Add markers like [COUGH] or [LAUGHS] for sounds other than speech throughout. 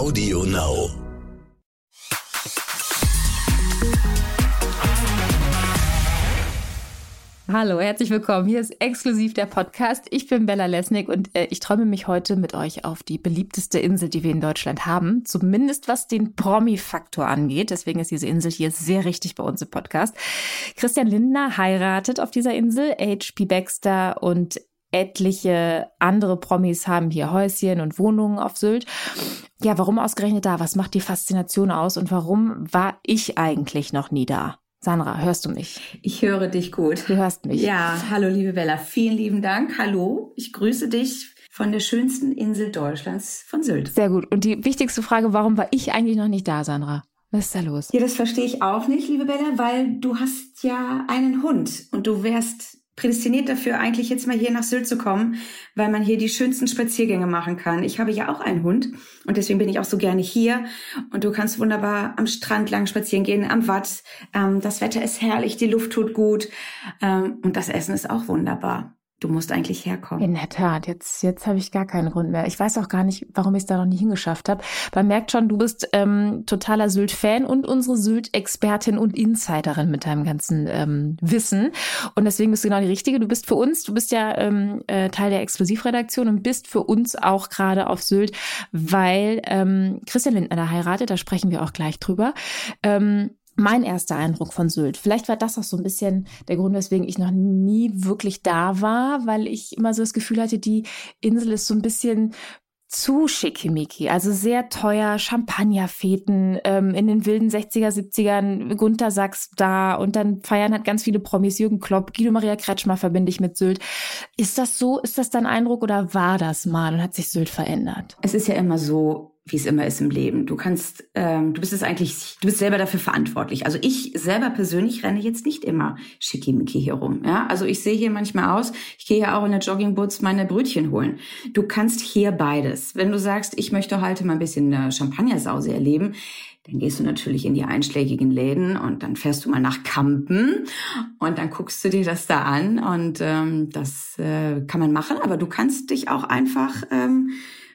Audio Now. Hallo, herzlich willkommen. Hier ist exklusiv der Podcast. Ich bin Bella Lesnick und äh, ich träume mich heute mit euch auf die beliebteste Insel, die wir in Deutschland haben. Zumindest was den Promi-Faktor angeht. Deswegen ist diese Insel hier sehr richtig bei uns im Podcast. Christian Lindner heiratet auf dieser Insel. H.P. Baxter und etliche andere Promis haben hier Häuschen und Wohnungen auf Sylt. Ja, warum ausgerechnet da? Was macht die Faszination aus und warum war ich eigentlich noch nie da? Sandra, hörst du mich? Ich höre dich gut. Du hörst mich. Ja, hallo liebe Bella, vielen lieben Dank. Hallo, ich grüße dich von der schönsten Insel Deutschlands, von Sylt. Sehr gut. Und die wichtigste Frage, warum war ich eigentlich noch nicht da, Sandra? Was ist da los? Ja, das verstehe ich auch nicht, liebe Bella, weil du hast ja einen Hund und du wärst prädestiniert dafür, eigentlich jetzt mal hier nach Sylt zu kommen, weil man hier die schönsten Spaziergänge machen kann. Ich habe ja auch einen Hund und deswegen bin ich auch so gerne hier. Und du kannst wunderbar am Strand lang spazieren gehen, am Watt. Ähm, das Wetter ist herrlich, die Luft tut gut ähm, und das Essen ist auch wunderbar. Du musst eigentlich herkommen. In der Tat, jetzt, jetzt habe ich gar keinen Grund mehr. Ich weiß auch gar nicht, warum ich es da noch nie hingeschafft habe. Man merkt schon, du bist ähm, totaler Sylt-Fan und unsere Sylt-Expertin und Insiderin mit deinem ganzen ähm, Wissen. Und deswegen bist du genau die Richtige. Du bist für uns, du bist ja ähm, äh, Teil der Exklusivredaktion und bist für uns auch gerade auf Sylt, weil ähm, Christian Lindner da heiratet, da sprechen wir auch gleich drüber. Ähm, mein erster Eindruck von Sylt. Vielleicht war das auch so ein bisschen der Grund, weswegen ich noch nie wirklich da war, weil ich immer so das Gefühl hatte, die Insel ist so ein bisschen zu schickimicki, also sehr teuer, Champagnerfeten ähm, in den wilden 60er, 70ern, Gunter Sachs da und dann feiern hat ganz viele Promis, Jürgen Klopp, Guido Maria Kretschmer verbinde ich mit Sylt. Ist das so, ist das dein Eindruck oder war das mal und hat sich Sylt verändert? Es ist ja immer so, wie es immer ist im Leben. Du kannst, ähm, du bist es eigentlich, du bist selber dafür verantwortlich. Also ich selber persönlich renne jetzt nicht immer schickimicki hier rum. Ja, also ich sehe hier manchmal aus. Ich gehe ja auch in der Joggingboots meine Brötchen holen. Du kannst hier beides. Wenn du sagst, ich möchte heute mal ein bisschen eine Champagnersause erleben, dann gehst du natürlich in die einschlägigen Läden und dann fährst du mal nach Kampen und dann guckst du dir das da an und ähm, das äh, kann man machen, aber du kannst dich auch einfach ähm,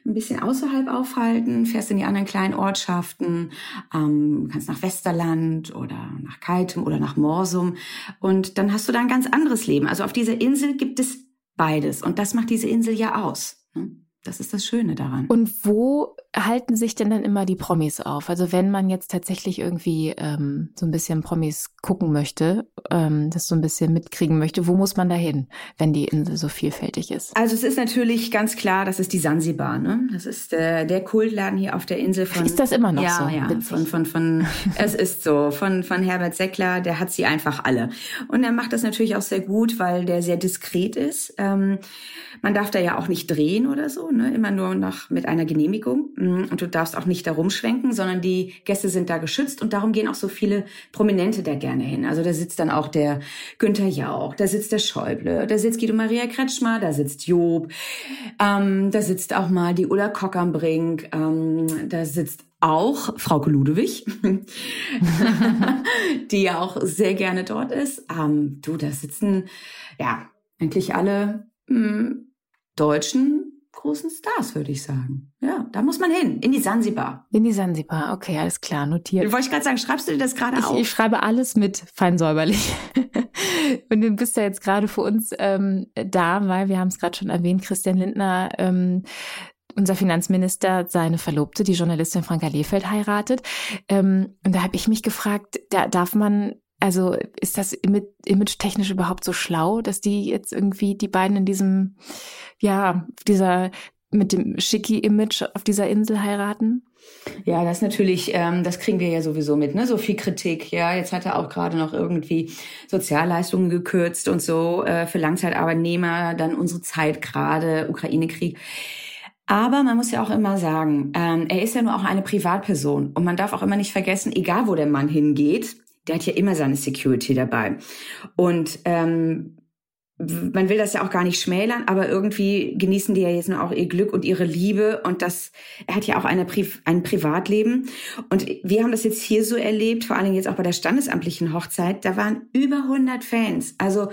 ein bisschen außerhalb aufhalten, fährst in die anderen kleinen Ortschaften, ähm, kannst nach Westerland oder nach Keitem oder nach Morsum und dann hast du da ein ganz anderes Leben. Also auf dieser Insel gibt es beides und das macht diese Insel ja aus. Ne? Das ist das Schöne daran. Und wo halten sich denn dann immer die Promis auf? Also wenn man jetzt tatsächlich irgendwie ähm, so ein bisschen Promis gucken möchte, ähm, das so ein bisschen mitkriegen möchte, wo muss man da hin, wenn die Insel so vielfältig ist? Also es ist natürlich ganz klar, das ist die Sansibar. Ne? Das ist äh, der Kultladen hier auf der Insel von. Ist das immer noch ja, so? Ja, von von von. [LAUGHS] es ist so von von Herbert Seckler. Der hat sie einfach alle und er macht das natürlich auch sehr gut, weil der sehr diskret ist. Ähm, man darf da ja auch nicht drehen oder so, ne? immer nur noch mit einer Genehmigung. Mm, und du darfst auch nicht da rumschwenken, sondern die Gäste sind da geschützt und darum gehen auch so viele Prominente da gerne hin. Also da sitzt dann auch der Günther Jauch, da sitzt der Schäuble, da sitzt Guido Maria Kretschmer, da sitzt Job, ähm, da sitzt auch mal die Ulla Kock am Brink, ähm, da sitzt auch Frau Ludewig, [LAUGHS] die ja auch sehr gerne dort ist. Ähm, du, da sitzen ja eigentlich alle mh, hm, Deutschen großen Stars, würde ich sagen. Ja, da muss man hin, in die Sansibar. In die Sansibar, okay, alles klar, notiert. Wollte ich gerade sagen, schreibst du dir das gerade auf? Ich schreibe alles mit, fein säuberlich. [LAUGHS] Und du bist ja jetzt gerade für uns ähm, da, weil wir haben es gerade schon erwähnt, Christian Lindner ähm, unser Finanzminister seine Verlobte, die Journalistin Franka Lehfeld, heiratet. Ähm, und da habe ich mich gefragt, da darf man also ist das image-technisch überhaupt so schlau, dass die jetzt irgendwie die beiden in diesem, ja, dieser mit dem Schicki-Image auf dieser Insel heiraten? Ja, das natürlich, ähm, das kriegen wir ja sowieso mit, ne? So viel Kritik. Ja, jetzt hat er auch gerade noch irgendwie Sozialleistungen gekürzt und so äh, für Langzeitarbeitnehmer, dann unsere Zeit gerade, Ukraine-Krieg. Aber man muss ja auch immer sagen, ähm, er ist ja nur auch eine Privatperson und man darf auch immer nicht vergessen, egal wo der Mann hingeht, der hat ja immer seine Security dabei. Und ähm, man will das ja auch gar nicht schmälern, aber irgendwie genießen die ja jetzt nur auch ihr Glück und ihre Liebe und das, er hat ja auch eine Pri ein Privatleben und wir haben das jetzt hier so erlebt, vor allen Dingen jetzt auch bei der standesamtlichen Hochzeit, da waren über 100 Fans, also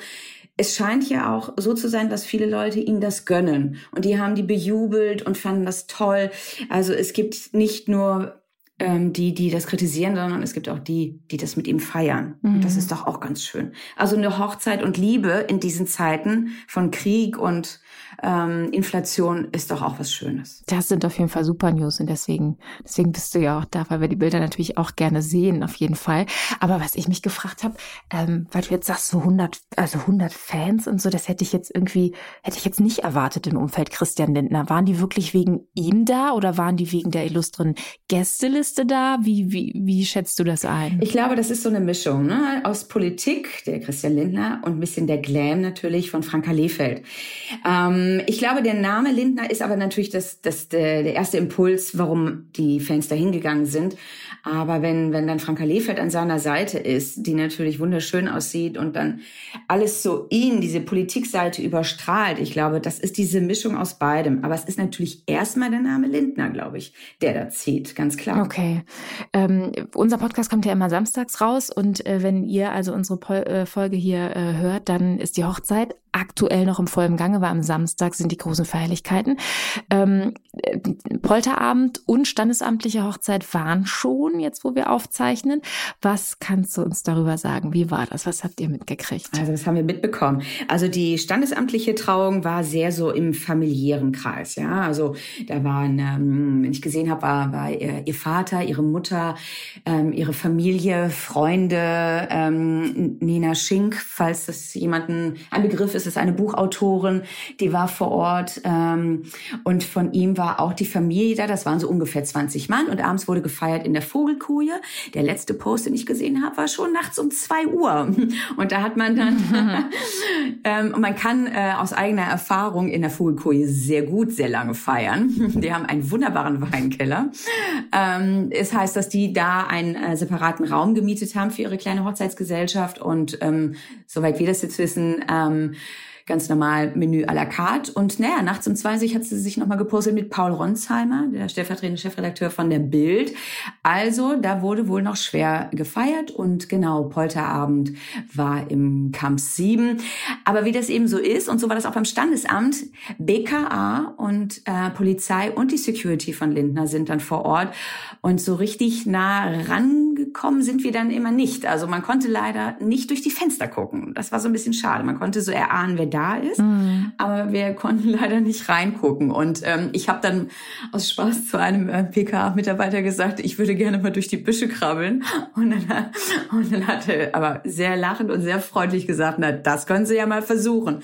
es scheint ja auch so zu sein, dass viele Leute ihm das gönnen. Und die haben die bejubelt und fanden das toll. Also es gibt nicht nur ähm, die, die das kritisieren, sondern es gibt auch die, die das mit ihm feiern. Mhm. Und das ist doch auch ganz schön. Also eine Hochzeit und Liebe in diesen Zeiten von Krieg und ähm, Inflation ist doch auch was Schönes. Das sind auf jeden Fall super News und deswegen, deswegen bist du ja auch da, weil wir die Bilder natürlich auch gerne sehen, auf jeden Fall. Aber was ich mich gefragt habe, ähm, weil du jetzt sagst, so 100, also 100 Fans und so, das hätte ich jetzt irgendwie, hätte ich jetzt nicht erwartet im Umfeld Christian Lindner. Waren die wirklich wegen ihm da oder waren die wegen der illustren Gästeliste da? Wie, wie, wie schätzt du das ein? Ich glaube, das ist so eine Mischung ne? aus Politik, der Christian Lindner, und ein bisschen der Glam natürlich von Franka Lehfeld. Ähm, ich glaube, der Name Lindner ist aber natürlich das, das, der, der erste Impuls, warum die Fans dahin gegangen sind. Aber wenn, wenn dann Franka Lefeld an seiner Seite ist, die natürlich wunderschön aussieht und dann alles so ihn, diese Politikseite überstrahlt, ich glaube, das ist diese Mischung aus beidem. Aber es ist natürlich erstmal der Name Lindner, glaube ich, der da zieht, ganz klar. Okay. Ähm, unser Podcast kommt ja immer samstags raus und äh, wenn ihr also unsere Pol äh, Folge hier äh, hört, dann ist die Hochzeit aktuell noch im vollen Gange, war am Samstag sind die großen Feierlichkeiten. Ähm, äh, Polterabend und standesamtliche Hochzeit waren schon, jetzt wo wir aufzeichnen. Was kannst du uns darüber sagen? Wie war das? Was habt ihr mitgekriegt? Also das haben wir mitbekommen. Also die standesamtliche Trauung war sehr so im familiären Kreis. Ja, also da waren, ähm, wenn ich gesehen habe, war, war ihr, ihr Vater, ihre Mutter, ähm, ihre Familie, Freunde, ähm, Nina Schink, falls das jemanden ein Begriff ist, ist es eine Buchautorin, die war vor Ort ähm, und von ihm war auch die Familie da. Das waren so ungefähr 20 Mann und abends wurde gefeiert in der Vogelkoje. Der letzte Post, den ich gesehen habe, war schon nachts um zwei Uhr [LAUGHS] und da hat man dann [LAUGHS] [LAUGHS] ähm, man kann äh, aus eigener Erfahrung in der Vogelkoje sehr gut sehr lange feiern. Die haben einen wunderbaren Weinkeller. Ähm, es heißt, dass die da einen äh, separaten Raum gemietet haben für ihre kleine Hochzeitsgesellschaft und ähm, soweit wir das jetzt wissen, ähm, ganz normal Menü à la carte. Und naja, nachts um 20 hat sie sich nochmal gepostet mit Paul Ronsheimer, der stellvertretende Chefredakteur von der Bild. Also da wurde wohl noch schwer gefeiert und genau, Polterabend war im Camp 7. Aber wie das eben so ist, und so war das auch beim Standesamt, BKA und äh, Polizei und die Security von Lindner sind dann vor Ort. Und so richtig nah rangekommen sind wir dann immer nicht. Also man konnte leider nicht durch die Fenster gucken. Das war so ein bisschen schade. Man konnte so erahnen, wer da ist. Mhm. Aber wir konnten [LAUGHS] leider nicht reingucken. Und ähm, ich habe dann aus Spaß zu einem äh, PK-Mitarbeiter gesagt, ich würde gerne mal durch die Büsche krabbeln. Und dann, [LAUGHS] und dann hat er aber sehr lachend und sehr freundlich gesagt, na, das können Sie ja mal versuchen.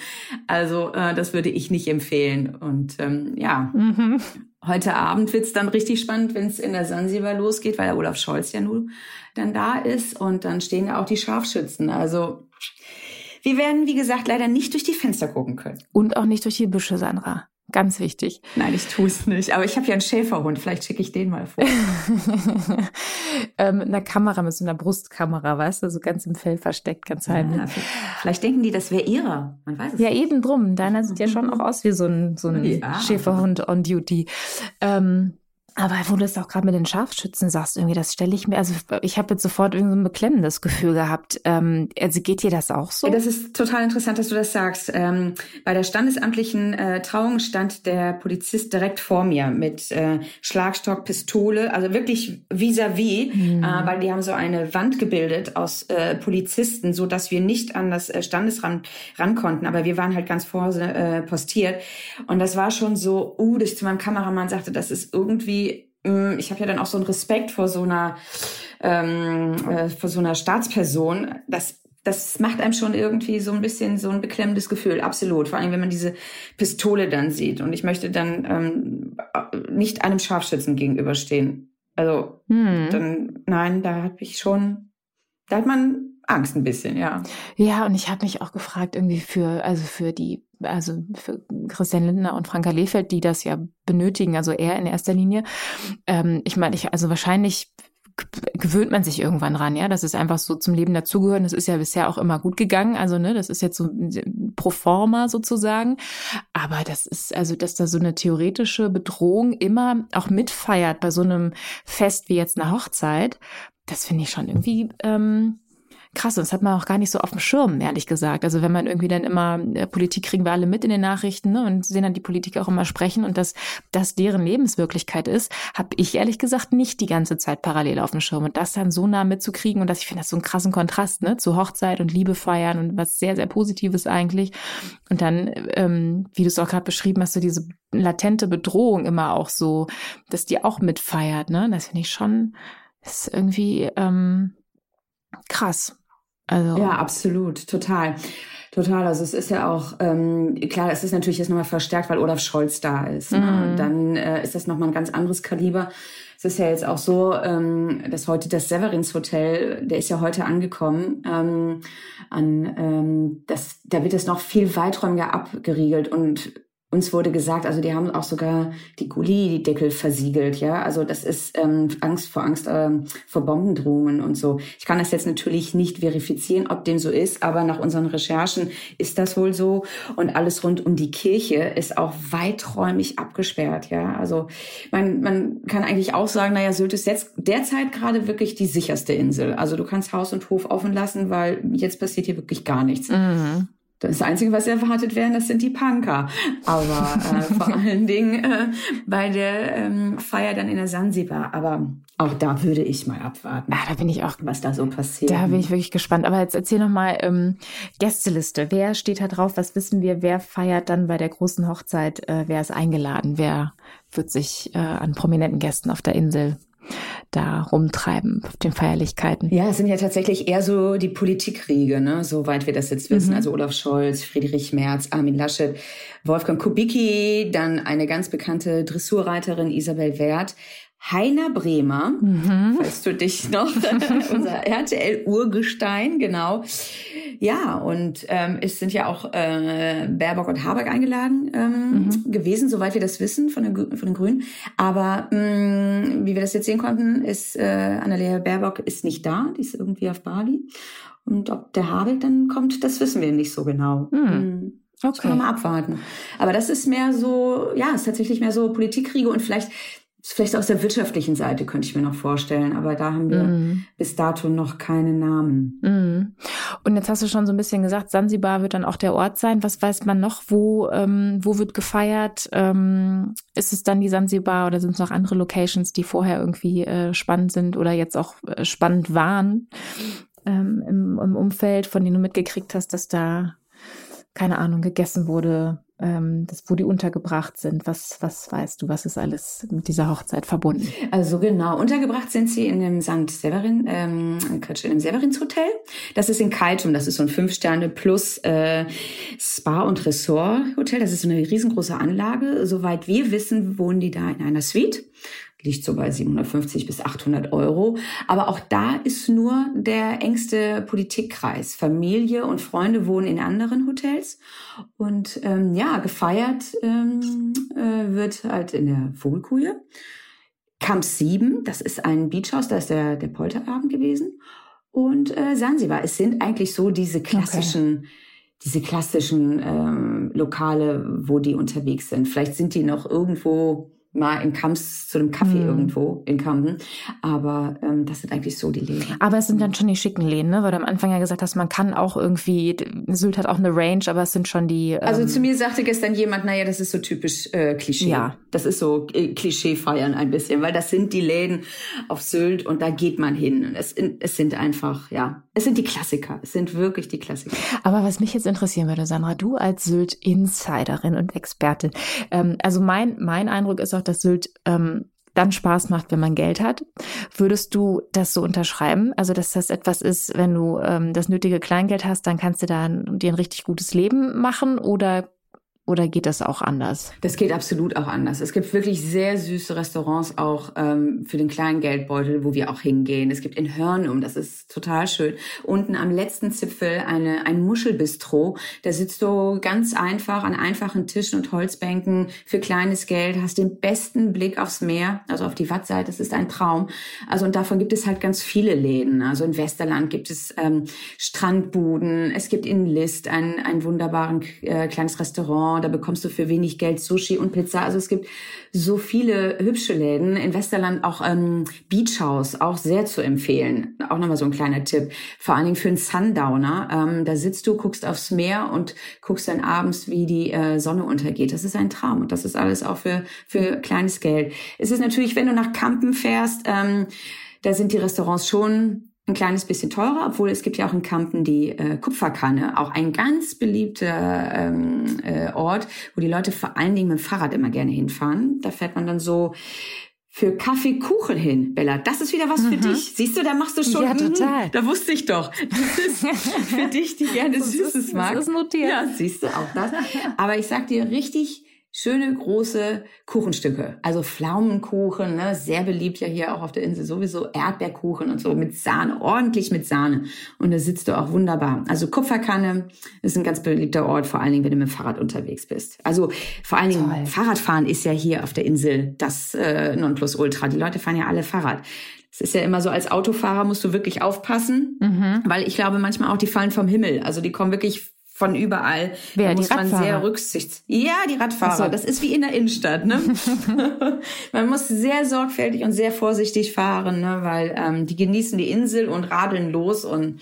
Also äh, das würde ich nicht empfehlen. Und ähm, ja, mhm. Heute Abend wird's dann richtig spannend, wenn es in der Sansibar losgeht, weil der Olaf Scholz ja nun dann da ist und dann stehen ja auch die Scharfschützen. Also wir werden, wie gesagt, leider nicht durch die Fenster gucken können. Und auch nicht durch die Büsche, Sandra. Ganz wichtig. Nein, ich tue es nicht. Aber ich habe ja einen Schäferhund. Vielleicht schicke ich den mal vor. [LAUGHS] ähm, mit einer Kamera, mit so einer Brustkamera, weißt du, so ganz im Fell versteckt, ganz heimlich. Ja, vielleicht denken die, das wäre ihrer. Man weiß es Ja, eben drum. Deiner sieht ja schon [LAUGHS] auch aus wie so ein, so ein ja. Schäferhund on duty. Ähm, aber wo du es auch gerade mit den Scharfschützen sagst, irgendwie, das stelle ich mir, also ich habe jetzt sofort irgendwie so ein beklemmendes Gefühl gehabt. Ähm, also geht dir das auch so? Das ist total interessant, dass du das sagst. Ähm, bei der standesamtlichen äh, Trauung stand der Polizist direkt vor mir mit äh, Schlagstock, Pistole, also wirklich vis-à-vis, -vis, mhm. äh, weil die haben so eine Wand gebildet aus äh, Polizisten, so dass wir nicht an das äh, Standesrand ran konnten. Aber wir waren halt ganz vor äh, postiert. Und das war schon so, uh, dass ich zu meinem Kameramann sagte, das ist irgendwie ich habe ja dann auch so einen Respekt vor so einer ähm, äh, vor so einer Staatsperson. Das das macht einem schon irgendwie so ein bisschen so ein beklemmendes Gefühl, absolut. Vor allem, wenn man diese Pistole dann sieht. Und ich möchte dann ähm, nicht einem Scharfschützen gegenüberstehen. Also hm. dann, nein, da habe ich schon, da hat man Angst ein bisschen, ja. Ja, und ich habe mich auch gefragt, irgendwie für, also für die, also für Christian Lindner und Franka Lehfeld, die das ja benötigen, also er in erster Linie. Ähm, ich meine, ich, also wahrscheinlich gewöhnt man sich irgendwann ran, ja. Das ist einfach so zum Leben dazugehören. Das ist ja bisher auch immer gut gegangen. Also, ne, das ist jetzt so pro forma sozusagen. Aber das ist, also, dass da so eine theoretische Bedrohung immer auch mitfeiert bei so einem Fest wie jetzt eine Hochzeit, das finde ich schon irgendwie, ähm, Krass, und das hat man auch gar nicht so auf dem Schirm, ehrlich gesagt. Also wenn man irgendwie dann immer, äh, Politik kriegen wir alle mit in den Nachrichten ne, und sehen dann die Politiker auch immer sprechen und dass das deren Lebenswirklichkeit ist, habe ich ehrlich gesagt nicht die ganze Zeit parallel auf dem Schirm. Und das dann so nah mitzukriegen und dass ich finde das so einen krassen Kontrast ne, zu Hochzeit und Liebe feiern und was sehr, sehr Positives eigentlich. Und dann, ähm, wie du es auch gerade beschrieben hast, so diese latente Bedrohung immer auch so, dass die auch mitfeiert. Ne? Das finde ich schon, ist irgendwie ähm, krass. Also. Ja, absolut, total. Total, also es ist ja auch, ähm, klar, es ist natürlich jetzt nochmal verstärkt, weil Olaf Scholz da ist. Ne? Mhm. Dann äh, ist das nochmal ein ganz anderes Kaliber. Es ist ja jetzt auch so, ähm, dass heute das Severins Hotel, der ist ja heute angekommen, ähm, an, ähm, das, da wird es noch viel weiträumiger abgeriegelt und uns wurde gesagt, also die haben auch sogar die Gully-Deckel versiegelt, ja. Also das ist ähm, Angst vor Angst ähm, vor Bombendrohungen und so. Ich kann das jetzt natürlich nicht verifizieren, ob dem so ist, aber nach unseren Recherchen ist das wohl so. Und alles rund um die Kirche ist auch weiträumig abgesperrt, ja. Also man, man kann eigentlich auch sagen, naja, Sylt ist jetzt derzeit gerade wirklich die sicherste Insel. Also du kannst Haus und Hof offen lassen, weil jetzt passiert hier wirklich gar nichts. Mhm. Das Einzige, was erwartet werden, das sind die Punker. Aber äh, [LAUGHS] vor allen Dingen äh, bei der ähm, Feier dann in der Sansibar. Aber auch da würde ich mal abwarten. Ah, da bin ich auch, was da so passiert. Da bin ich wirklich gespannt. Aber jetzt erzähl noch mal ähm, Gästeliste. Wer steht da drauf? Was wissen wir? Wer feiert dann bei der großen Hochzeit? Äh, wer ist eingeladen? Wer wird sich äh, an prominenten Gästen auf der Insel da rumtreiben auf den Feierlichkeiten. Ja, es sind ja tatsächlich eher so die Politikriege, ne? soweit wir das jetzt wissen. Mhm. Also Olaf Scholz, Friedrich Merz, Armin Laschet, Wolfgang Kubicki, dann eine ganz bekannte Dressurreiterin Isabel Wert, Heiner Bremer, mhm. falls du dich noch, [LAUGHS] [LAUGHS] unser RTL-Urgestein, genau. Ja, und ähm, es sind ja auch äh, Baerbock und Habeck eingeladen ähm, mhm. gewesen, soweit wir das wissen von den, von den Grünen. Aber mh, mm, wie wir das jetzt sehen konnten, ist äh, Annalena Baerbock ist nicht da, die ist irgendwie auf Bali. Und ob der Habeck dann kommt, das wissen wir nicht so genau. Mhm. Okay. Das können wir mal abwarten. Aber das ist mehr so, ja, ist tatsächlich mehr so Politikkriege und vielleicht Vielleicht aus der wirtschaftlichen Seite könnte ich mir noch vorstellen, aber da haben wir mm. bis dato noch keine Namen. Mm. Und jetzt hast du schon so ein bisschen gesagt, Sansibar wird dann auch der Ort sein. Was weiß man noch? Wo, ähm, wo wird gefeiert? Ähm, ist es dann die Sansibar oder sind es noch andere Locations, die vorher irgendwie äh, spannend sind oder jetzt auch äh, spannend waren ähm, im, im Umfeld, von denen du mitgekriegt hast, dass da, keine Ahnung, gegessen wurde? ähm, das, wo die untergebracht sind. Was, was weißt du, was ist alles mit dieser Hochzeit verbunden? Also genau, untergebracht sind sie in dem St. Severin, ähm, Quatsch, in dem Severins Hotel. Das ist in Kaitum, das ist so ein Fünf-Sterne plus äh, Spa- und Ressort-Hotel. Das ist so eine riesengroße Anlage. Soweit wir wissen, wohnen die da in einer Suite liegt so bei 750 bis 800 Euro. Aber auch da ist nur der engste Politikkreis. Familie und Freunde wohnen in anderen Hotels. Und ähm, ja, gefeiert ähm, äh, wird halt in der Vogelkuhe. Camp 7, das ist ein Beachhaus, da ist der, der Polterabend gewesen. Und äh, Sansibar, es sind eigentlich so diese klassischen... Okay diese klassischen ähm, Lokale, wo die unterwegs sind. Vielleicht sind die noch irgendwo mal in Kamps zu einem Kaffee mhm. irgendwo in Kampen. Aber ähm, das sind eigentlich so die Läden. Aber es sind dann schon die schicken Läden, ne? Weil du am Anfang ja gesagt hast, man kann auch irgendwie, Sylt hat auch eine Range, aber es sind schon die. Ähm also zu mir sagte gestern jemand, naja, das ist so typisch äh, Klischee. Ja. Das ist so äh, Klischee feiern ein bisschen, weil das sind die Läden auf Sylt und da geht man hin. Es, es sind einfach, ja, es sind die Klassiker. Es sind wirklich die Klassiker. Aber was mich jetzt interessieren würde, Sandra, du als Sylt-Insiderin und Expertin, ähm, also mein, mein Eindruck ist auch, dass Sylt ähm, dann Spaß macht, wenn man Geld hat. Würdest du das so unterschreiben? Also, dass das etwas ist, wenn du ähm, das nötige Kleingeld hast, dann kannst du da dir ein richtig gutes Leben machen? Oder oder geht das auch anders? Das geht absolut auch anders. Es gibt wirklich sehr süße Restaurants auch ähm, für den kleinen Geldbeutel, wo wir auch hingehen. Es gibt in Hörnum, das ist total schön. Unten am letzten Zipfel eine, ein Muschelbistro. Da sitzt du ganz einfach an einfachen Tischen und Holzbänken für kleines Geld, hast den besten Blick aufs Meer, also auf die Wattseite. Das ist ein Traum. Also und davon gibt es halt ganz viele Läden. Also in Westerland gibt es ähm, Strandbuden. Es gibt in List ein, ein wunderbaren äh, kleines Restaurant Restaurant, da bekommst du für wenig Geld Sushi und Pizza. Also es gibt so viele hübsche Läden. In Westerland auch ähm, Beach House, auch sehr zu empfehlen. Auch nochmal so ein kleiner Tipp. Vor allen Dingen für einen Sundowner. Ähm, da sitzt du, guckst aufs Meer und guckst dann abends, wie die äh, Sonne untergeht. Das ist ein Traum und das ist alles auch für, für kleines Geld. Es ist natürlich, wenn du nach Kampen fährst, ähm, da sind die Restaurants schon ein kleines bisschen teurer, obwohl es gibt ja auch in Kampen die äh, Kupferkanne, auch ein ganz beliebter ähm, äh, Ort, wo die Leute vor allen Dingen mit dem Fahrrad immer gerne hinfahren. Da fährt man dann so für Kaffeekuchen hin, Bella. Das ist wieder was mhm. für dich. Siehst du, da machst du schon. Ja, total. Mh, da wusste ich doch. Das ist [LAUGHS] für dich, die gerne Süßes mag. Das ist notiert. Ja, siehst du auch das. Aber ich sag dir richtig, schöne große Kuchenstücke. Also Pflaumenkuchen, ne, sehr beliebt ja hier auch auf der Insel sowieso Erdbeerkuchen und so mit Sahne, ordentlich mit Sahne. Und da sitzt du auch wunderbar. Also Kupferkanne ist ein ganz beliebter Ort, vor allen Dingen, wenn du mit dem Fahrrad unterwegs bist. Also vor allen Dingen Toll. Fahrradfahren ist ja hier auf der Insel das äh, Nonplusultra. Die Leute fahren ja alle Fahrrad. Es ist ja immer so, als Autofahrer musst du wirklich aufpassen, mhm. weil ich glaube manchmal auch, die fallen vom Himmel. Also die kommen wirklich von überall. Wer, da muss man sehr rücksichts. Ja, die Radfahrer. So. Das ist wie in der Innenstadt. Ne? [LAUGHS] [LAUGHS] man muss sehr sorgfältig und sehr vorsichtig fahren, ne? weil ähm, die genießen die Insel und radeln los und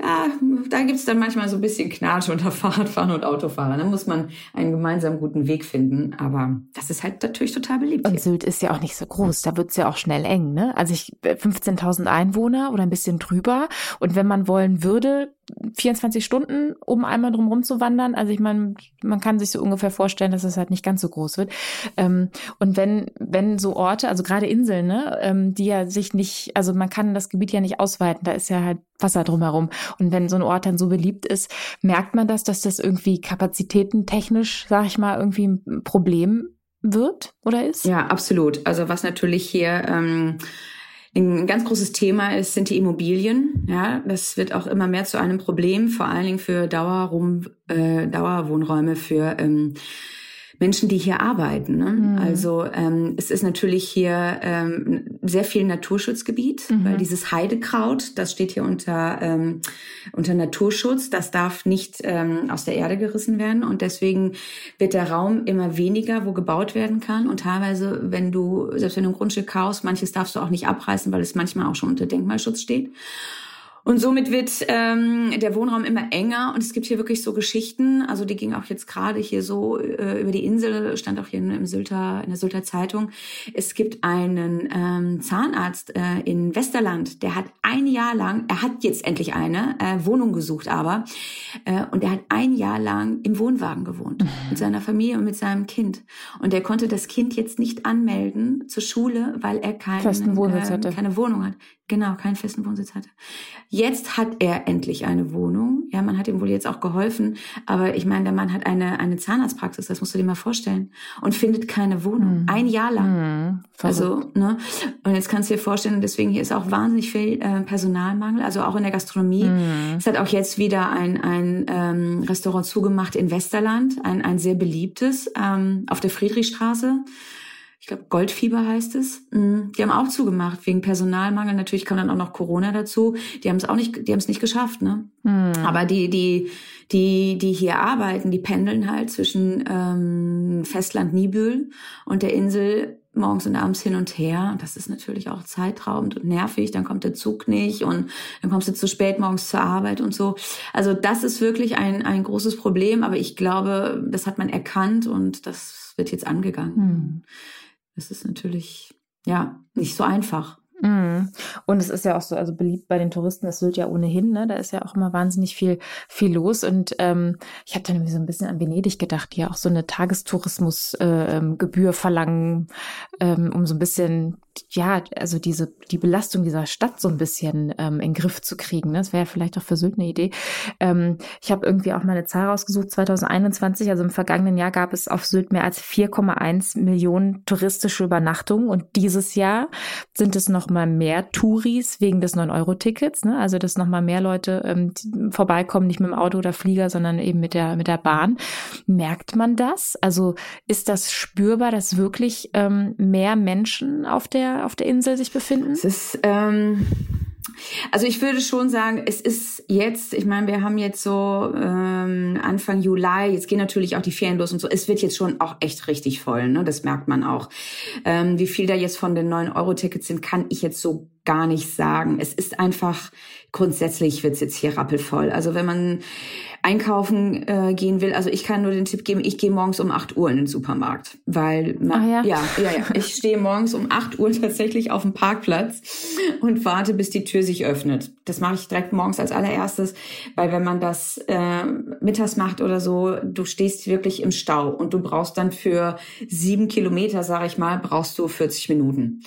da, da gibt's dann manchmal so ein bisschen Knatsch unter [LAUGHS] Fahrradfahren und Autofahrern. Da muss man einen gemeinsam guten Weg finden. Aber das ist halt natürlich total beliebt. Und Sylt ist ja auch nicht so groß. Da wird's ja auch schnell eng. Ne? Also ich 15.000 Einwohner oder ein bisschen drüber. Und wenn man wollen würde, 24 Stunden, um einmal drumherum zu wandern. Also ich meine, man kann sich so ungefähr vorstellen, dass es halt nicht ganz so groß wird. Ähm, und wenn, wenn so Orte, also gerade Inseln, ne, ähm, die ja sich nicht, also man kann das Gebiet ja nicht ausweiten, da ist ja halt Wasser drumherum. Und wenn so ein Ort dann so beliebt ist, merkt man das, dass das irgendwie kapazitätentechnisch, sag ich mal, irgendwie ein Problem wird oder ist? Ja, absolut. Also was natürlich hier ähm, ein ganz großes Thema ist, sind die Immobilien. Ja, das wird auch immer mehr zu einem Problem, vor allen Dingen für Dauerrum, äh, Dauerwohnräume für ähm, Menschen, die hier arbeiten. Ne? Mhm. Also ähm, es ist natürlich hier ähm, sehr viel Naturschutzgebiet, mhm. weil dieses Heidekraut, das steht hier unter, ähm, unter Naturschutz, das darf nicht ähm, aus der Erde gerissen werden und deswegen wird der Raum immer weniger, wo gebaut werden kann und teilweise, wenn du, selbst wenn du ein Grundstück kaufst, manches darfst du auch nicht abreißen, weil es manchmal auch schon unter Denkmalschutz steht. Und somit wird ähm, der Wohnraum immer enger und es gibt hier wirklich so Geschichten. Also die ging auch jetzt gerade hier so äh, über die Insel, stand auch hier im Sylter, in der Sylter Zeitung. Es gibt einen ähm, Zahnarzt äh, in Westerland, der hat ein Jahr lang, er hat jetzt endlich eine äh, Wohnung gesucht, aber äh, und er hat ein Jahr lang im Wohnwagen gewohnt mit seiner Familie und mit seinem Kind. Und er konnte das Kind jetzt nicht anmelden zur Schule, weil er keinen, äh, keine Wohnung hat. Genau, keinen festen Wohnsitz hatte. Jetzt hat er endlich eine Wohnung. Ja, man hat ihm wohl jetzt auch geholfen. Aber ich meine, der Mann hat eine, eine Zahnarztpraxis, das musst du dir mal vorstellen. Und findet keine Wohnung. Mhm. Ein Jahr lang. Mhm. Also, ne? Und jetzt kannst du dir vorstellen, deswegen hier ist auch wahnsinnig viel äh, Personalmangel, also auch in der Gastronomie. Mhm. Es hat auch jetzt wieder ein, ein ähm, Restaurant zugemacht in Westerland, ein, ein sehr beliebtes, ähm, auf der Friedrichstraße ich glaube Goldfieber heißt es. Mm, die haben auch zugemacht wegen Personalmangel. Natürlich kam dann auch noch Corona dazu. Die haben es auch nicht, die haben es nicht geschafft, ne? Mhm. Aber die, die, die, die hier arbeiten, die pendeln halt zwischen ähm, Festland Nibül und der Insel morgens und abends hin und her. Das ist natürlich auch zeitraubend und nervig. Dann kommt der Zug nicht und dann kommst du zu spät morgens zur Arbeit und so. Also das ist wirklich ein, ein großes Problem. Aber ich glaube, das hat man erkannt und das wird jetzt angegangen. Mhm. Das ist natürlich, ja, nicht so einfach. Mhm. Und es ist ja auch so, also beliebt bei den Touristen, das wird ja ohnehin, ne? Da ist ja auch immer wahnsinnig viel, viel los. Und ähm, ich habe dann irgendwie so ein bisschen an Venedig gedacht, die ja auch so eine Tagestourismusgebühr äh, ähm, verlangen, ähm, um so ein bisschen ja, also diese, die Belastung dieser Stadt so ein bisschen ähm, in Griff zu kriegen. Ne? Das wäre ja vielleicht auch für Sylt eine Idee. Ähm, ich habe irgendwie auch mal eine Zahl rausgesucht. 2021, also im vergangenen Jahr, gab es auf Sylt mehr als 4,1 Millionen touristische Übernachtungen. Und dieses Jahr sind es noch mal mehr Touris wegen des 9-Euro-Tickets. Ne? Also, dass noch mal mehr Leute ähm, vorbeikommen, nicht mit dem Auto oder Flieger, sondern eben mit der, mit der Bahn. Merkt man das? Also, ist das spürbar, dass wirklich ähm, mehr Menschen auf der auf der Insel sich befinden? Es ist, ähm, Also ich würde schon sagen, es ist jetzt, ich meine, wir haben jetzt so ähm, Anfang Juli, jetzt gehen natürlich auch die Ferien los und so, es wird jetzt schon auch echt richtig voll, ne? Das merkt man auch. Ähm, wie viel da jetzt von den 9-Euro-Tickets sind, kann ich jetzt so gar nicht sagen. Es ist einfach, grundsätzlich wird's jetzt hier rappelvoll. Also wenn man einkaufen äh, gehen will, also ich kann nur den Tipp geben, ich gehe morgens um 8 Uhr in den Supermarkt, weil man, ja. ja, ja, ja, [LAUGHS] ich stehe morgens um 8 Uhr tatsächlich auf dem Parkplatz und warte, bis die Tür sich öffnet. Das mache ich direkt morgens als allererstes, weil wenn man das äh, mittags macht oder so, du stehst wirklich im Stau und du brauchst dann für sieben Kilometer, sage ich mal, brauchst du 40 Minuten.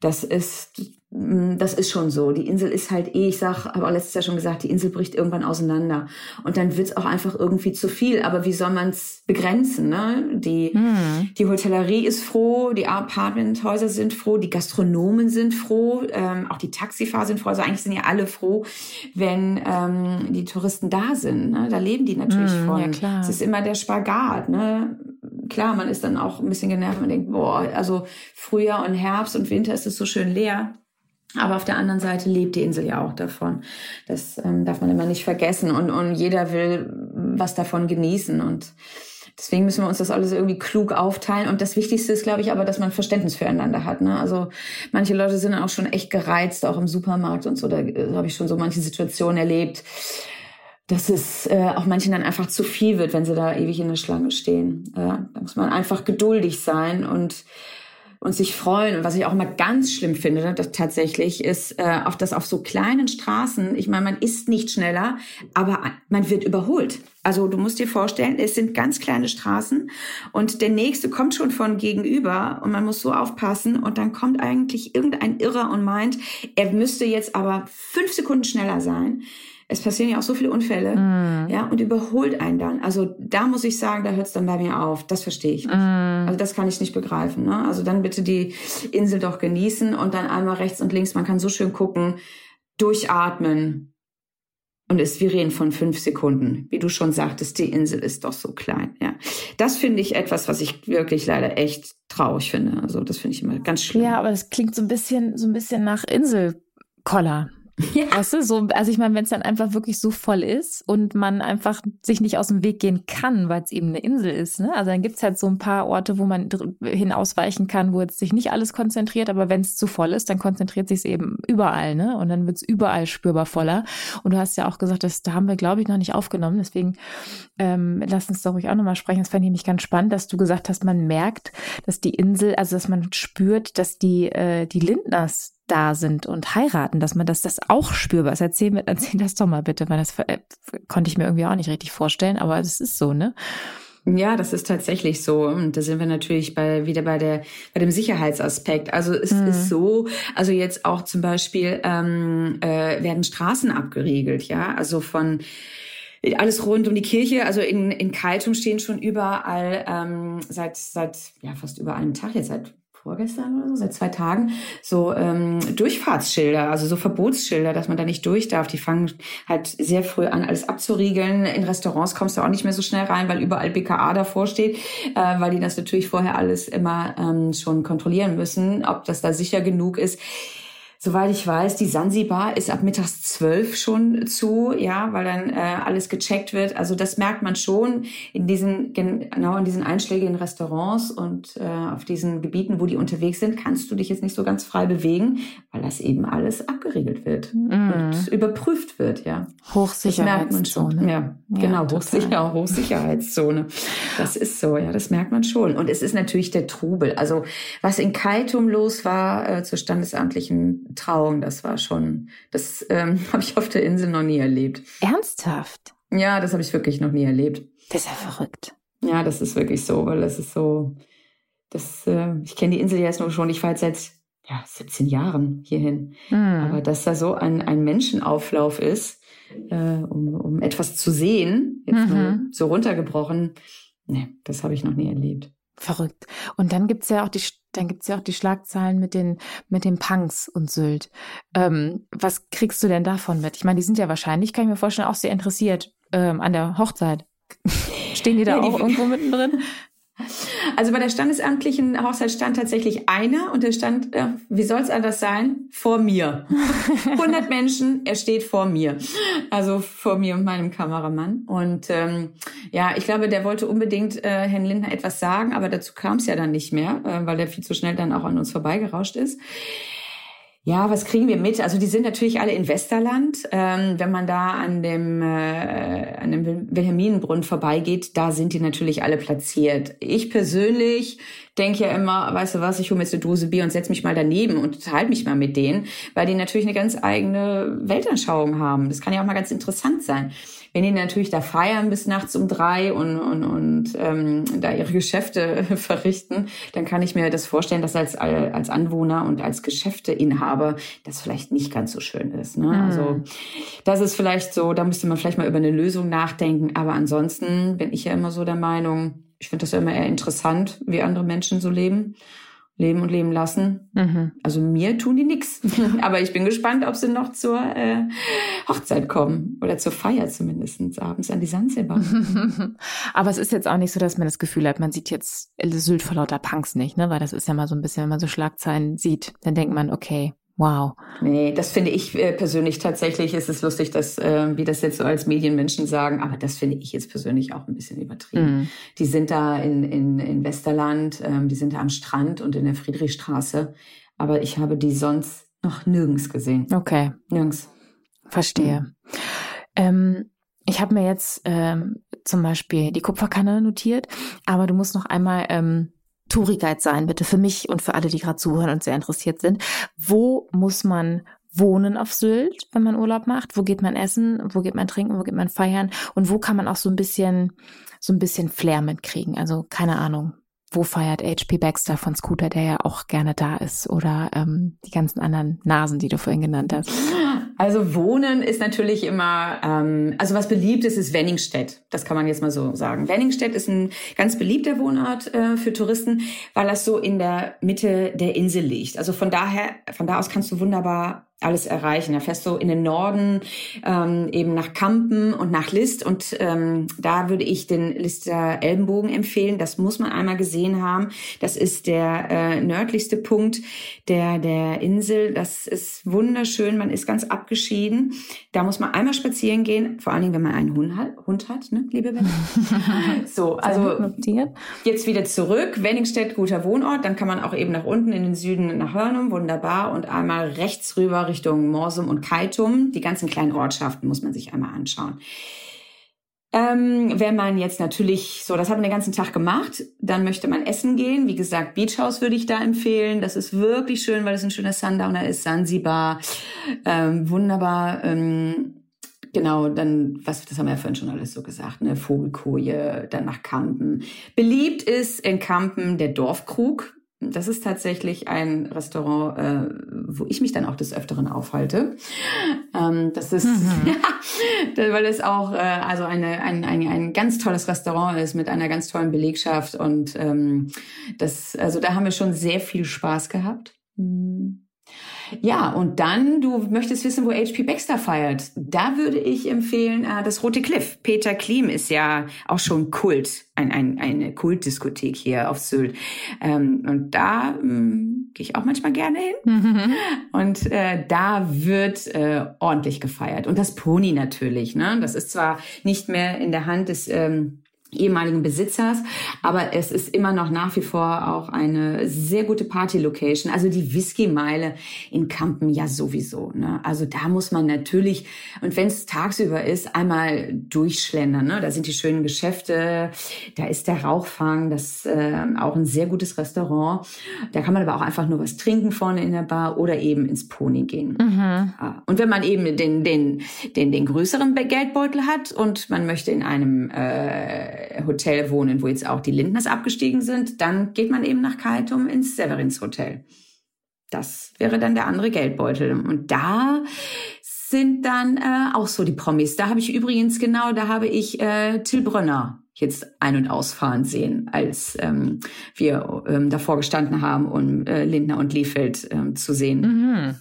Das ist das ist schon so. Die Insel ist halt eh, ich sag, habe auch letztes Jahr schon gesagt, die Insel bricht irgendwann auseinander. Und dann wird's auch einfach irgendwie zu viel. Aber wie soll man's begrenzen? Ne? Die, hm. die Hotellerie ist froh, die Apartmenthäuser sind froh, die Gastronomen sind froh, ähm, auch die Taxifahrer sind froh. Also eigentlich sind ja alle froh, wenn ähm, die Touristen da sind. Ne? Da leben die natürlich hm, von. Ja, klar. Es ist immer der Spagat. Ne? Klar, man ist dann auch ein bisschen genervt. Man denkt, boah, also Frühjahr und Herbst und Winter ist es so schön leer. Aber auf der anderen Seite lebt die Insel ja auch davon. Das ähm, darf man immer nicht vergessen. Und, und jeder will was davon genießen. Und deswegen müssen wir uns das alles irgendwie klug aufteilen. Und das Wichtigste ist, glaube ich, aber, dass man Verständnis füreinander hat. Ne? Also manche Leute sind auch schon echt gereizt, auch im Supermarkt und so. Da äh, habe ich schon so manche Situationen erlebt, dass es äh, auch manchen dann einfach zu viel wird, wenn sie da ewig in der Schlange stehen. Ja, da muss man einfach geduldig sein und und sich freuen. Und was ich auch immer ganz schlimm finde, das tatsächlich, ist äh, auf das auf so kleinen Straßen. Ich meine, man ist nicht schneller, aber man wird überholt. Also du musst dir vorstellen, es sind ganz kleine Straßen und der nächste kommt schon von gegenüber und man muss so aufpassen und dann kommt eigentlich irgendein Irrer und meint, er müsste jetzt aber fünf Sekunden schneller sein es passieren ja auch so viele Unfälle, mm. ja, und überholt einen dann. Also da muss ich sagen, da hört es dann bei mir auf. Das verstehe ich nicht. Mm. Also das kann ich nicht begreifen. Ne? Also dann bitte die Insel doch genießen und dann einmal rechts und links. Man kann so schön gucken, durchatmen. Und es, wir reden von fünf Sekunden. Wie du schon sagtest, die Insel ist doch so klein. Ja, das finde ich etwas, was ich wirklich leider echt traurig finde. Also das finde ich immer ganz schlimm. Ja, aber das klingt so ein bisschen, so ein bisschen nach Inselkoller. Ja. Weißt du, so, also ich meine, wenn es dann einfach wirklich so voll ist und man einfach sich nicht aus dem Weg gehen kann, weil es eben eine Insel ist, ne? Also dann gibt's halt so ein paar Orte, wo man hin ausweichen kann, wo jetzt sich nicht alles konzentriert, aber wenn es zu voll ist, dann konzentriert sich es eben überall, ne? Und dann wird's überall spürbar voller. Und du hast ja auch gesagt, das da haben wir, glaube ich, noch nicht aufgenommen. Deswegen ähm, lass uns doch ruhig auch nochmal sprechen. Das fand ich nämlich ganz spannend, dass du gesagt hast, man merkt, dass die Insel, also dass man spürt, dass die, äh, die Lindners da sind und heiraten, dass man das, das auch spürbar ist. Erzähl, mir, erzähl das doch mal bitte, weil das äh, konnte ich mir irgendwie auch nicht richtig vorstellen, aber es ist so, ne? Ja, das ist tatsächlich so. Und da sind wir natürlich bei, wieder bei der, bei dem Sicherheitsaspekt. Also es mhm. ist so, also jetzt auch zum Beispiel ähm, äh, werden Straßen abgeriegelt, ja, also von alles rund um die Kirche. Also in, in Kaitum stehen schon überall ähm, seit, seit ja fast über einem Tag jetzt seit vorgestern oder so, seit zwei Tagen, so ähm, Durchfahrtsschilder, also so Verbotsschilder, dass man da nicht durch darf. Die fangen halt sehr früh an, alles abzuriegeln. In Restaurants kommst du auch nicht mehr so schnell rein, weil überall BKA davor steht, äh, weil die das natürlich vorher alles immer ähm, schon kontrollieren müssen, ob das da sicher genug ist. Soweit ich weiß, die Sansibar ist ab mittags zwölf schon zu, ja, weil dann äh, alles gecheckt wird. Also das merkt man schon in diesen genau in diesen einschlägigen Restaurants und äh, auf diesen Gebieten, wo die unterwegs sind, kannst du dich jetzt nicht so ganz frei bewegen, weil das eben alles abgeriegelt wird mm. und überprüft wird, ja. Hochsicherheitszone. Ja, ja, genau, Hochsicher, Hochsicherheitszone. Das ist so, ja, das merkt man schon. Und es ist natürlich der Trubel. Also was in Kaitum los war äh, zur standesamtlichen Trauung, das war schon, das ähm, [LAUGHS] habe ich auf der Insel noch nie erlebt. Ernsthaft? Ja, das habe ich wirklich noch nie erlebt. Das ist ja verrückt. Ja, das ist wirklich so, weil das ist so, das, äh, ich kenne die Insel jetzt nur schon, ich fahre jetzt seit ja, 17 Jahren hierhin. Mhm. Aber dass da so ein, ein Menschenauflauf ist, äh, um, um etwas zu sehen, jetzt mhm. mal so runtergebrochen, ne, das habe ich noch nie erlebt. Verrückt. Und dann gibt's ja auch die, dann gibt's ja auch die Schlagzeilen mit den, mit den Punks und Sylt. Ähm, was kriegst du denn davon mit? Ich meine, die sind ja wahrscheinlich, kann ich mir vorstellen, auch sehr interessiert ähm, an der Hochzeit. [LAUGHS] Stehen die da ja, die, auch irgendwo mittendrin? [LAUGHS] Also bei der standesamtlichen Hochzeit stand tatsächlich einer und der stand, äh, wie soll es anders sein, vor mir. [LAUGHS] 100 Menschen, er steht vor mir. Also vor mir und meinem Kameramann. Und ähm, ja, ich glaube, der wollte unbedingt äh, Herrn Lindner etwas sagen, aber dazu kam es ja dann nicht mehr, äh, weil der viel zu schnell dann auch an uns vorbeigerauscht ist. Ja, was kriegen wir mit? Also die sind natürlich alle in Westerland. Ähm, wenn man da an dem, äh, an dem Wilhelminenbrunnen vorbeigeht, da sind die natürlich alle platziert. Ich persönlich denke ja immer, weißt du was, ich hole mir jetzt eine Dose Bier und setze mich mal daneben und unterhalte mich mal mit denen, weil die natürlich eine ganz eigene Weltanschauung haben. Das kann ja auch mal ganz interessant sein. Wenn die natürlich da feiern bis nachts um drei und, und, und ähm, da ihre Geschäfte [LAUGHS] verrichten, dann kann ich mir das vorstellen, dass als, als Anwohner und als Geschäfteinhaber das vielleicht nicht ganz so schön ist. Ne? Mhm. Also das ist vielleicht so, da müsste man vielleicht mal über eine Lösung nachdenken. Aber ansonsten bin ich ja immer so der Meinung, ich finde das ja immer eher interessant, wie andere Menschen so leben leben und leben lassen. Mhm. Also mir tun die nix. [LAUGHS] Aber ich bin gespannt, ob sie noch zur äh, Hochzeit kommen oder zur Feier zumindest abends an die Sansibar. [LAUGHS] Aber es ist jetzt auch nicht so, dass man das Gefühl hat, man sieht jetzt Sylt vor lauter Punks nicht, ne? Weil das ist ja mal so ein bisschen, wenn man so Schlagzeilen sieht, dann denkt man, okay, Wow. Nee, das finde ich äh, persönlich tatsächlich, ist es lustig, dass, äh, wie das jetzt so als Medienmenschen sagen, aber das finde ich jetzt persönlich auch ein bisschen übertrieben. Mm. Die sind da in, in, in Westerland, ähm, die sind da am Strand und in der Friedrichstraße, aber ich habe die sonst noch nirgends gesehen. Okay. Nirgends. Verstehe. Mhm. Ähm, ich habe mir jetzt ähm, zum Beispiel die Kupferkanne notiert, aber du musst noch einmal ähm, Touri-Guide sein, bitte für mich und für alle, die gerade zuhören und sehr interessiert sind. Wo muss man wohnen auf Sylt, wenn man Urlaub macht? Wo geht man essen? Wo geht man trinken? Wo geht man feiern? Und wo kann man auch so ein bisschen, so ein bisschen Flair mitkriegen? Also keine Ahnung wo feiert HP Baxter von Scooter, der ja auch gerne da ist, oder ähm, die ganzen anderen Nasen, die du vorhin genannt hast? Also Wohnen ist natürlich immer, ähm, also was beliebt ist, ist Wenningstedt. Das kann man jetzt mal so sagen. Wenningstedt ist ein ganz beliebter Wohnort äh, für Touristen, weil das so in der Mitte der Insel liegt. Also von daher, von da aus kannst du wunderbar alles erreichen. Da fährst du in den Norden, ähm, eben nach Kampen und nach List. Und ähm, da würde ich den Lister Elbenbogen empfehlen. Das muss man einmal gesehen haben. Das ist der äh, nördlichste Punkt der, der Insel. Das ist wunderschön. Man ist ganz abgeschieden. Da muss man einmal spazieren gehen, vor allen Dingen, wenn man einen Hund hat, Hund hat ne, liebe Wenning. [LAUGHS] so, also jetzt wieder zurück. Wenningstedt, guter Wohnort. Dann kann man auch eben nach unten in den Süden nach Hörnum, wunderbar. Und einmal rechts rüber Richtung Morsum und Kaitum. Die ganzen kleinen Ortschaften muss man sich einmal anschauen. Ähm, wenn man jetzt natürlich, so, das haben wir den ganzen Tag gemacht, dann möchte man essen gehen. Wie gesagt, Beach House würde ich da empfehlen. Das ist wirklich schön, weil es ein schöner Sundowner ist. Sansibar, ähm, wunderbar. Ähm, genau, dann, was, das haben wir ja vorhin schon alles so gesagt, ne? Vogelkoje, dann nach Kampen. Beliebt ist in Kampen der Dorfkrug. Das ist tatsächlich ein Restaurant, äh, wo ich mich dann auch des Öfteren aufhalte. Ähm, das ist, mhm. [LAUGHS] ja, weil es auch äh, also eine, ein, ein, ein ganz tolles Restaurant ist mit einer ganz tollen Belegschaft und ähm, das, also da haben wir schon sehr viel Spaß gehabt. Mhm. Ja, und dann, du möchtest wissen, wo HP Baxter feiert. Da würde ich empfehlen, äh, das Rote Cliff. Peter Klim ist ja auch schon Kult, ein, ein, eine Kultdiskothek hier auf Sylt. Ähm, und da ähm, gehe ich auch manchmal gerne hin. Mhm. Und äh, da wird äh, ordentlich gefeiert. Und das Pony natürlich. Ne? Das ist zwar nicht mehr in der Hand des... Ähm, ehemaligen Besitzers, aber es ist immer noch nach wie vor auch eine sehr gute Party-Location. Also die Whisky-Meile in Kampen ja sowieso. Ne? Also da muss man natürlich, und wenn es tagsüber ist, einmal durchschlendern. Ne? Da sind die schönen Geschäfte, da ist der Rauchfang, das äh, auch ein sehr gutes Restaurant. Da kann man aber auch einfach nur was trinken vorne in der Bar oder eben ins Pony gehen. Mhm. Und wenn man eben den, den, den, den größeren Geldbeutel hat und man möchte in einem äh, Hotel wohnen, wo jetzt auch die Lindners abgestiegen sind, dann geht man eben nach Kaitum ins Severins Hotel. Das wäre dann der andere Geldbeutel. Und da sind dann äh, auch so die Promis. Da habe ich übrigens genau, da habe ich äh, Till Brönner jetzt ein- und ausfahren sehen, als ähm, wir ähm, davor gestanden haben, um äh, Lindner und Liefeld ähm, zu sehen. Mhm.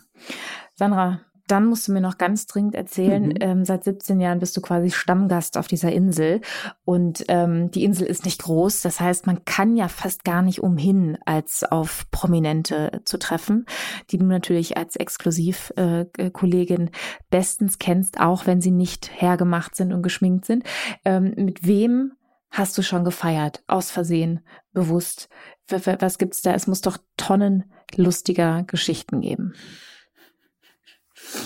Sandra, dann musst du mir noch ganz dringend erzählen, mhm. ähm, seit 17 Jahren bist du quasi Stammgast auf dieser Insel und ähm, die Insel ist nicht groß, das heißt, man kann ja fast gar nicht umhin, als auf Prominente zu treffen, die du natürlich als Exklusivkollegin äh, bestens kennst, auch wenn sie nicht hergemacht sind und geschminkt sind. Ähm, mit wem hast du schon gefeiert, aus Versehen, bewusst? Was gibt's da? Es muss doch Tonnen lustiger Geschichten geben.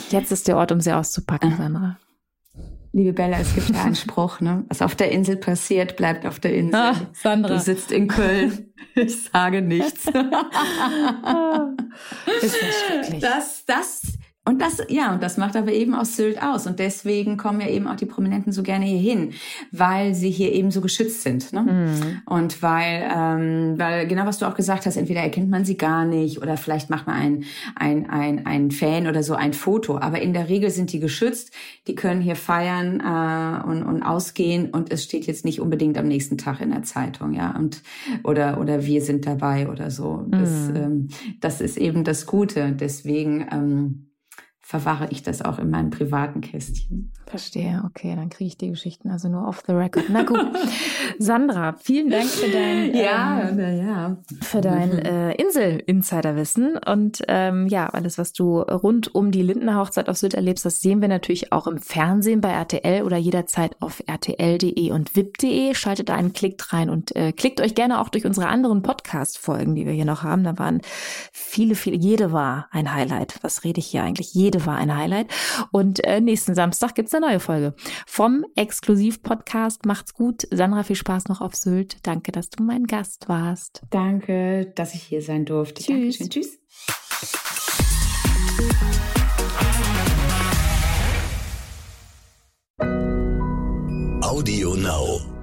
Jetzt ist der Ort, um sie auszupacken, Sandra. Liebe Bella, es gibt ja einen Spruch, ne? Was auf der Insel passiert, bleibt auf der Insel. Ah, Sandra. Du sitzt in Köln. Ich sage nichts. [LAUGHS] ist. Das, das und das, ja, und das macht aber eben aus Sylt aus. Und deswegen kommen ja eben auch die Prominenten so gerne hier hin, weil sie hier eben so geschützt sind. Ne? Mhm. Und weil, ähm, weil genau was du auch gesagt hast, entweder erkennt man sie gar nicht oder vielleicht macht man ein, ein, ein, ein Fan oder so ein Foto. Aber in der Regel sind die geschützt, die können hier feiern äh, und, und ausgehen und es steht jetzt nicht unbedingt am nächsten Tag in der Zeitung, ja. Und oder oder wir sind dabei oder so. Das, mhm. ähm, das ist eben das Gute. Deswegen ähm, verwahre ich das auch in meinem privaten Kästchen. Verstehe, okay, dann kriege ich die Geschichten also nur off the record. Na gut. [LAUGHS] Sandra, vielen Dank für dein ja, ähm, ja. für dein äh, Insel-Insiderwissen und ähm, ja, alles, was du rund um die Lindner Hochzeit auf Sylt erlebst, das sehen wir natürlich auch im Fernsehen bei RTL oder jederzeit auf rtl.de und wip.de. Schaltet da einen Klick rein und äh, klickt euch gerne auch durch unsere anderen Podcast-Folgen, die wir hier noch haben. Da waren viele, viele, jede war ein Highlight. Was rede ich hier eigentlich? Jede war ein Highlight. Und äh, nächsten Samstag gibt's eine neue Folge vom Exklusiv-Podcast. Macht's gut. Sandra, viel Spaß noch auf Sylt. Danke, dass du mein Gast warst. Danke, dass ich hier sein durfte. Tschüss. Dankeschön. Tschüss. Audio Now.